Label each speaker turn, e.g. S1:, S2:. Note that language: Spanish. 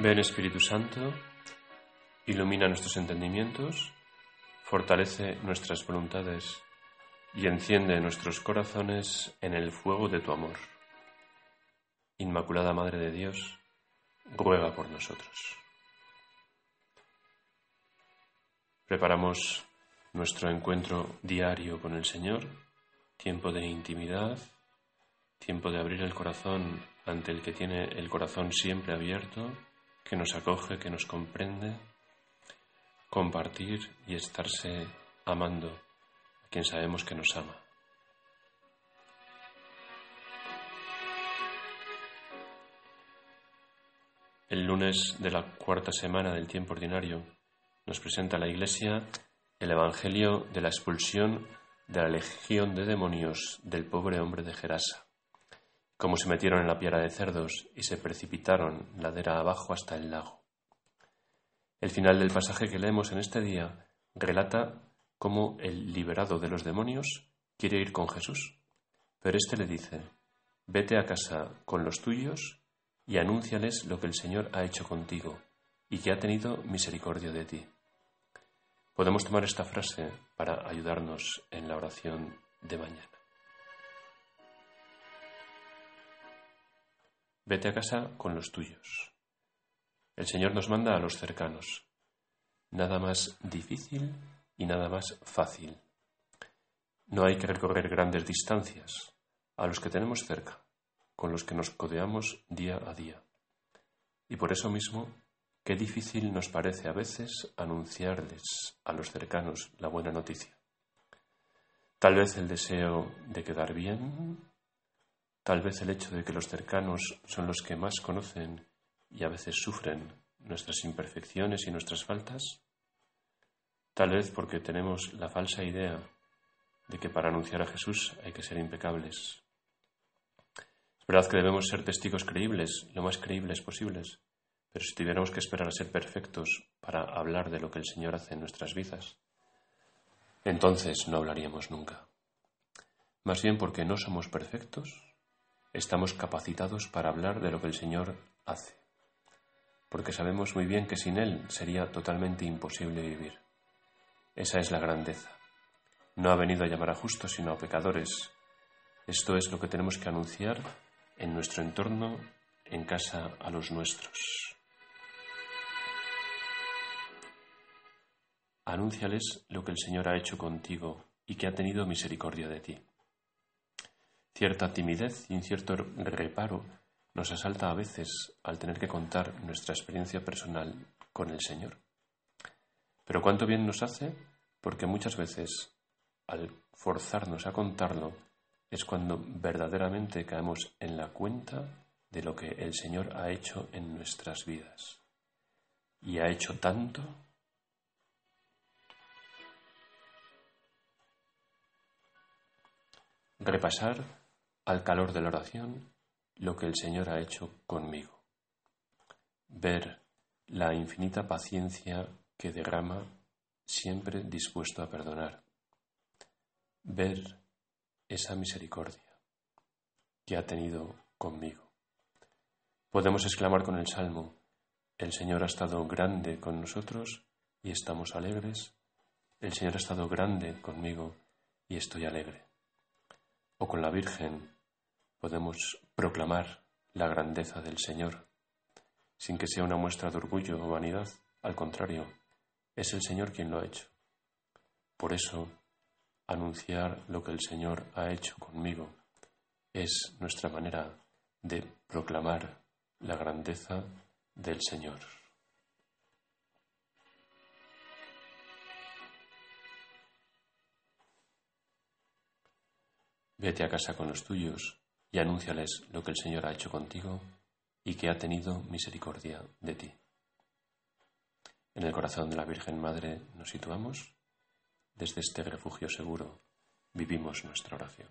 S1: Ven Espíritu Santo, ilumina nuestros entendimientos, fortalece nuestras voluntades y enciende nuestros corazones en el fuego de tu amor. Inmaculada Madre de Dios, ruega por nosotros. Preparamos nuestro encuentro diario con el Señor, tiempo de intimidad, tiempo de abrir el corazón ante el que tiene el corazón siempre abierto que nos acoge, que nos comprende, compartir y estarse amando a quien sabemos que nos ama. El lunes de la cuarta semana del tiempo ordinario nos presenta la Iglesia el Evangelio de la expulsión de la legión de demonios del pobre hombre de Gerasa como se metieron en la piara de cerdos y se precipitaron ladera abajo hasta el lago. El final del pasaje que leemos en este día relata cómo el liberado de los demonios quiere ir con Jesús, pero éste le dice, vete a casa con los tuyos y anúnciales lo que el Señor ha hecho contigo y que ha tenido misericordia de ti. Podemos tomar esta frase para ayudarnos en la oración de mañana. Vete a casa con los tuyos. El Señor nos manda a los cercanos. Nada más difícil y nada más fácil. No hay que recorrer grandes distancias a los que tenemos cerca, con los que nos codeamos día a día. Y por eso mismo, qué difícil nos parece a veces anunciarles a los cercanos la buena noticia. Tal vez el deseo de quedar bien, Tal vez el hecho de que los cercanos son los que más conocen y a veces sufren nuestras imperfecciones y nuestras faltas. Tal vez porque tenemos la falsa idea de que para anunciar a Jesús hay que ser impecables. Es verdad que debemos ser testigos creíbles, lo más creíbles posibles, pero si tuviéramos que esperar a ser perfectos para hablar de lo que el Señor hace en nuestras vidas, entonces no hablaríamos nunca. Más bien porque no somos perfectos, estamos capacitados para hablar de lo que el Señor hace, porque sabemos muy bien que sin Él sería totalmente imposible vivir. Esa es la grandeza. No ha venido a llamar a justos, sino a pecadores. Esto es lo que tenemos que anunciar en nuestro entorno, en casa a los nuestros. Anúnciales lo que el Señor ha hecho contigo y que ha tenido misericordia de ti. Cierta timidez y un cierto reparo nos asalta a veces al tener que contar nuestra experiencia personal con el Señor. Pero cuánto bien nos hace porque muchas veces al forzarnos a contarlo es cuando verdaderamente caemos en la cuenta de lo que el Señor ha hecho en nuestras vidas. Y ha hecho tanto repasar al calor de la oración lo que el Señor ha hecho conmigo. Ver la infinita paciencia que derrama siempre dispuesto a perdonar. Ver esa misericordia que ha tenido conmigo. Podemos exclamar con el Salmo, el Señor ha estado grande con nosotros y estamos alegres. El Señor ha estado grande conmigo y estoy alegre. O con la Virgen, podemos proclamar la grandeza del Señor, sin que sea una muestra de orgullo o vanidad, al contrario, es el Señor quien lo ha hecho. Por eso, anunciar lo que el Señor ha hecho conmigo es nuestra manera de proclamar la grandeza del Señor. Vete a casa con los tuyos y anúnciales lo que el Señor ha hecho contigo y que ha tenido misericordia de ti. En el corazón de la Virgen Madre nos situamos. Desde este refugio seguro vivimos nuestra oración.